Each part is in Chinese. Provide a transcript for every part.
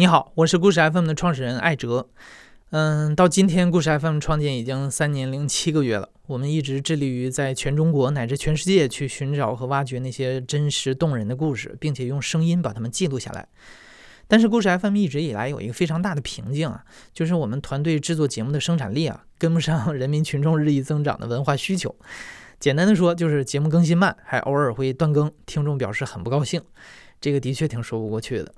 你好，我是故事 FM 的创始人艾哲。嗯，到今天，故事 FM 创建已经三年零七个月了。我们一直致力于在全中国乃至全世界去寻找和挖掘那些真实动人的故事，并且用声音把它们记录下来。但是，故事 FM 一直以来有一个非常大的瓶颈啊，就是我们团队制作节目的生产力啊，跟不上人民群众日益增长的文化需求。简单的说，就是节目更新慢，还偶尔会断更，听众表示很不高兴。这个的确挺说不过去的。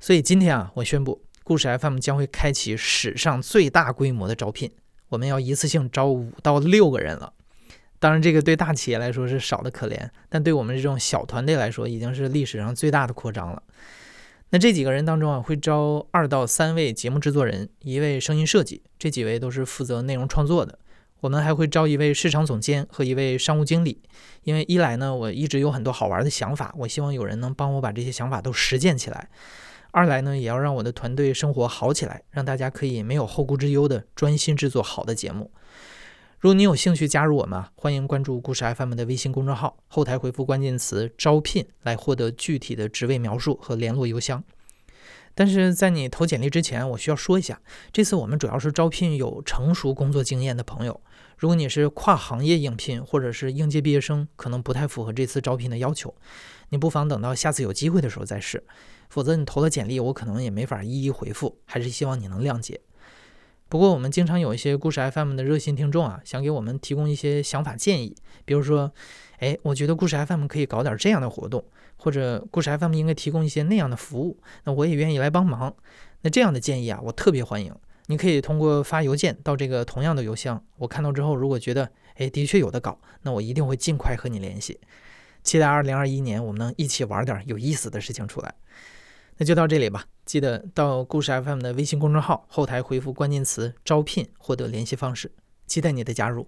所以今天啊，我宣布，故事 FM 将会开启史上最大规模的招聘，我们要一次性招五到六个人了。当然，这个对大企业来说是少的可怜，但对我们这种小团队来说，已经是历史上最大的扩张了。那这几个人当中啊，会招二到三位节目制作人，一位声音设计，这几位都是负责内容创作的。我们还会招一位市场总监和一位商务经理，因为一来呢，我一直有很多好玩的想法，我希望有人能帮我把这些想法都实践起来。二来呢，也要让我的团队生活好起来，让大家可以没有后顾之忧的专心制作好的节目。如果你有兴趣加入我们，欢迎关注故事 FM 的微信公众号，后台回复关键词“招聘”来获得具体的职位描述和联络邮箱。但是在你投简历之前，我需要说一下，这次我们主要是招聘有成熟工作经验的朋友。如果你是跨行业应聘或者是应届毕业生，可能不太符合这次招聘的要求。你不妨等到下次有机会的时候再试。否则你投的简历，我可能也没法一一回复，还是希望你能谅解。不过我们经常有一些故事 FM 的热心听众啊，想给我们提供一些想法建议，比如说，哎，我觉得故事 FM 可以搞点这样的活动，或者故事 FM 应该提供一些那样的服务，那我也愿意来帮忙。那这样的建议啊，我特别欢迎。你可以通过发邮件到这个同样的邮箱，我看到之后，如果觉得哎的确有的搞，那我一定会尽快和你联系。期待二零二一年我们能一起玩点有意思的事情出来。那就到这里吧，记得到故事 FM 的微信公众号后台回复关键词“招聘”获得联系方式，期待你的加入。